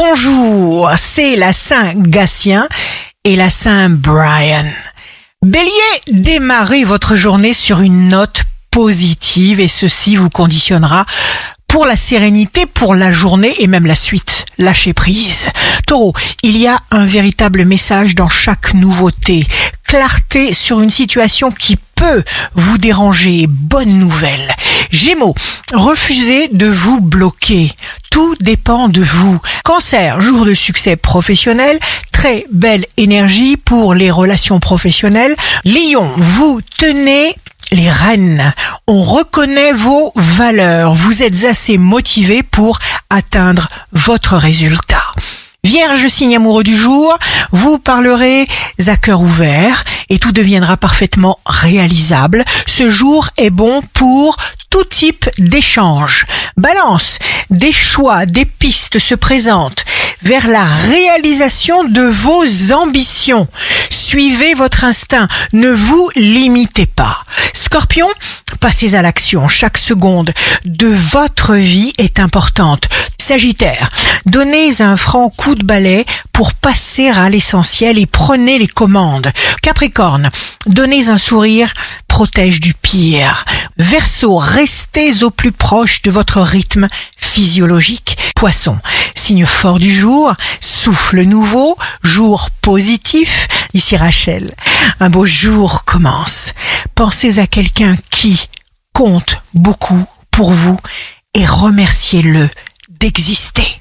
bonjour, c'est la Saint Gatien et la Saint Brian. Bélier, démarrez votre journée sur une note positive et ceci vous conditionnera pour la sérénité, pour la journée et même la suite. Lâchez prise. Taureau, il y a un véritable message dans chaque nouveauté. Clarté sur une situation qui peut vous déranger. Bonne nouvelle. Gémeaux, refusez de vous bloquer. Tout dépend de vous. Cancer, jour de succès professionnel, très belle énergie pour les relations professionnelles. Lion, vous tenez les reines. On reconnaît vos valeurs. Vous êtes assez motivé pour atteindre votre résultat. Vierge signe amoureux du jour, vous parlerez à cœur ouvert et tout deviendra parfaitement réalisable. Ce jour est bon pour tout type d'échange. Balance, des choix, des pistes se présentent vers la réalisation de vos ambitions. Suivez votre instinct, ne vous limitez pas. Scorpion, passez à l'action. Chaque seconde de votre vie est importante. Sagittaire, donnez un franc coup de balai pour passer à l'essentiel et prenez les commandes. Capricorne, donnez un sourire protège du pire. Verseau, restez au plus proche de votre rythme physiologique. Poisson, signe fort du jour, souffle nouveau, jour positif. Ici Rachel, un beau jour commence. Pensez à quelqu'un qui compte beaucoup pour vous et remerciez-le d'exister.